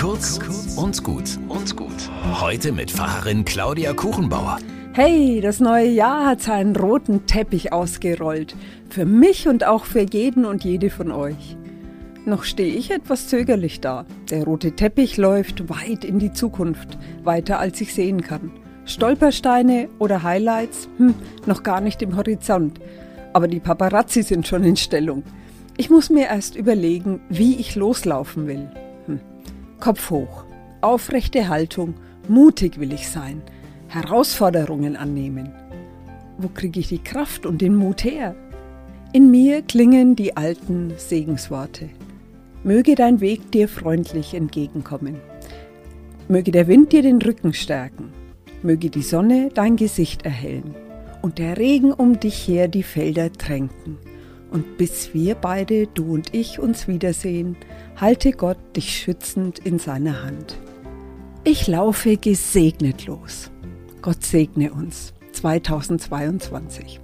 Kurz und gut und gut. Heute mit Pfarrerin Claudia Kuchenbauer. Hey, das neue Jahr hat seinen roten Teppich ausgerollt. Für mich und auch für jeden und jede von euch. Noch stehe ich etwas zögerlich da. Der rote Teppich läuft weit in die Zukunft, weiter als ich sehen kann. Stolpersteine oder Highlights? Hm, noch gar nicht im Horizont. Aber die Paparazzi sind schon in Stellung. Ich muss mir erst überlegen, wie ich loslaufen will. Hm. Kopf hoch, aufrechte Haltung, mutig will ich sein, Herausforderungen annehmen. Wo kriege ich die Kraft und den Mut her? In mir klingen die alten Segensworte. Möge dein Weg dir freundlich entgegenkommen. Möge der Wind dir den Rücken stärken. Möge die Sonne dein Gesicht erhellen und der Regen um dich her die Felder tränken. Und bis wir beide, du und ich, uns wiedersehen, halte Gott dich schützend in seiner Hand. Ich laufe gesegnet los. Gott segne uns 2022.